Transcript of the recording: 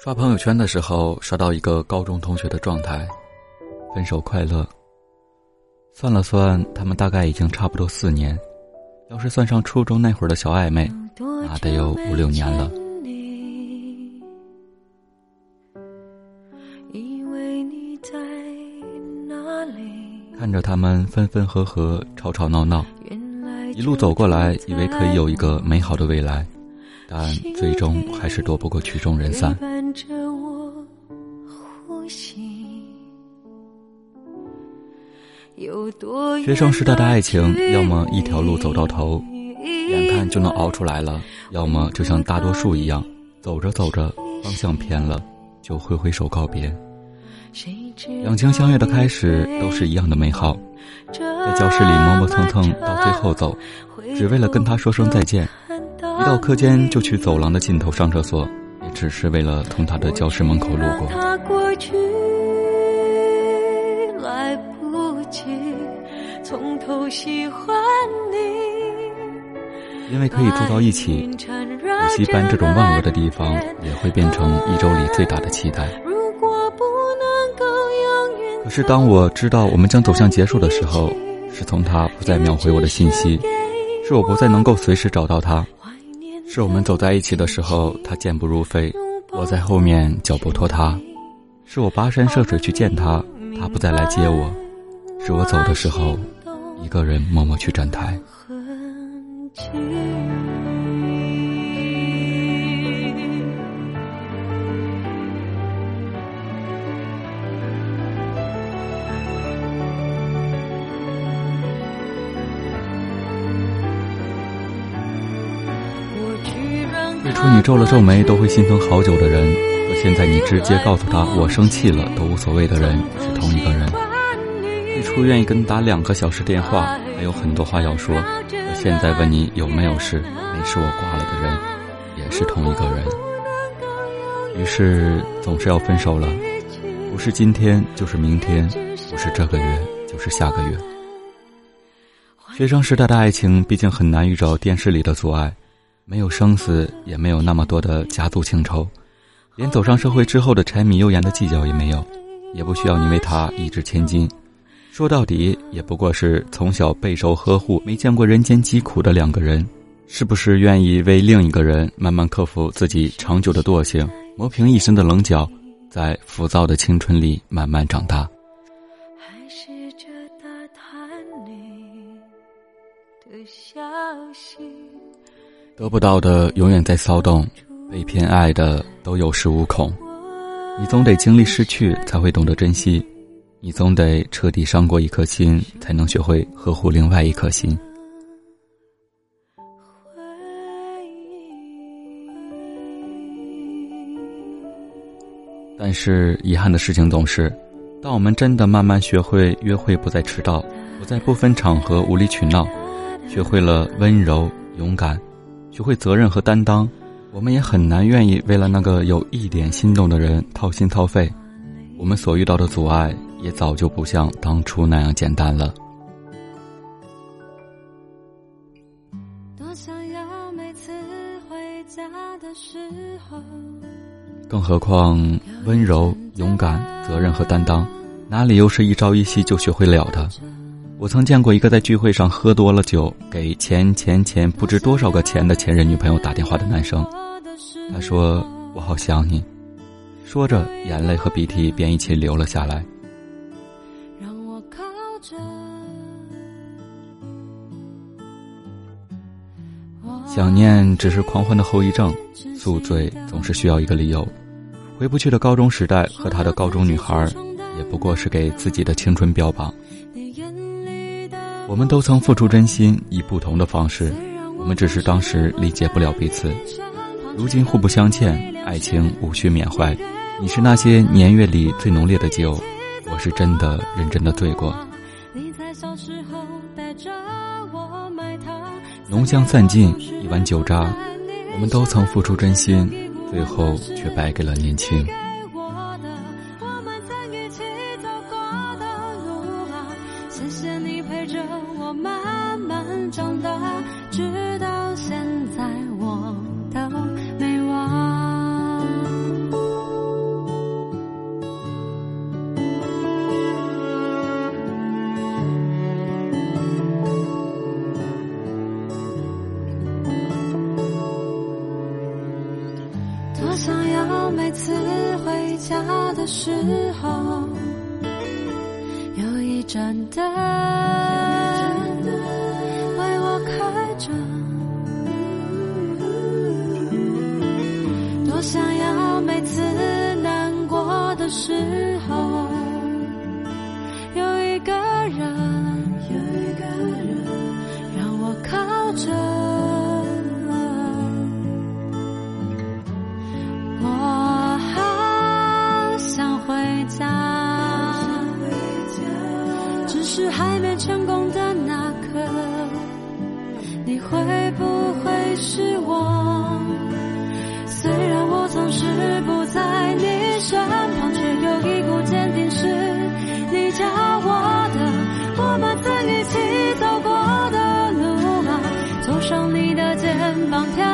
刷朋友圈的时候，刷到一个高中同学的状态，分手快乐。算了算，他们大概已经差不多四年，要是算上初中那会儿的小暧昧，那得有五六年了。看着他们分分合合、吵吵闹闹，一路走过来，以为可以有一个美好的未来，但最终还是躲不过曲终人散。学生时代的爱情，要么一条路走到头，眼看就能熬出来了；要么就像大多数一样，走着走着方向偏了，就挥挥手告别。两情相悦的开始都是一样的美好，在教室里磨磨蹭蹭到最后走，只为了跟他说声再见；一到课间就去走廊的尽头上厕所，也只是为了从他的教室门口路过。从头喜欢你，因为可以住到一起，补习班这种万恶的地方也会变成一周里最大的期待。可是当我知道我们将走向结束的时候，是从他不再秒回我的信息，是我不再能够随时找到他，是我们走在一起的时候他健步如飞，我在后面脚步拖沓，是我跋山涉水去见他，他不再来接我，是我走的时候。一个人默默去站台。最初你皱了皱眉都会心疼好久的人，和现在你直接告诉他我生气了都无所谓的人是同一个人。最初愿意跟你打两个小时电话，还有很多话要说。现在问你有没有事，没事我挂了的人，也是同一个人。于是总是要分手了，不是今天就是明天，不是这个月就是下个月。学生时代的爱情毕竟很难遇着电视里的阻碍，没有生死，也没有那么多的家族情仇，连走上社会之后的柴米油盐的计较也没有，也不需要你为他一掷千金。说到底，也不过是从小备受呵护、没见过人间疾苦的两个人，是不是愿意为另一个人慢慢克服自己长久的惰性，磨平一身的棱角，在浮躁的青春里慢慢长大？得不到的永远在骚动，被偏爱的都有恃无恐。你总得经历失去，才会懂得珍惜。你总得彻底伤过一颗心，才能学会呵护另外一颗心。但是遗憾的事情总是，当我们真的慢慢学会约会不再迟到，不再不分场合无理取闹，学会了温柔勇敢，学会责任和担当，我们也很难愿意为了那个有一点心动的人掏心掏肺。我们所遇到的阻碍。也早就不像当初那样简单了。更何况，温柔、勇敢、责任和担当，哪里又是一朝一夕就学会了的？我曾见过一个在聚会上喝多了酒，给钱钱钱不知多少个钱的前任女朋友打电话的男生。他说：“我好想你。”说着，眼泪和鼻涕便一起流了下来。想念只是狂欢的后遗症，宿醉总是需要一个理由。回不去的高中时代和他的高中女孩，也不过是给自己的青春标榜。我们都曾付出真心，以不同的方式。我们只是当时理解不了彼此，如今互不相欠，爱情无需缅怀。你是那些年月里最浓烈的酒，我是真的认真的醉过。你在小时候带着我买浓香散尽，一碗酒渣，我们都曾付出真心，最后却败给了年轻。家的时候，有一盏灯为我开着。多想要每次难过的时候，有一个人，有一个人让我靠着。回家，只是还没成功的那刻，你会不会失望？虽然我总是不在你身旁，却有一股坚定是你教我的。我们曾一起走过的路啊，走上你的肩膀，跳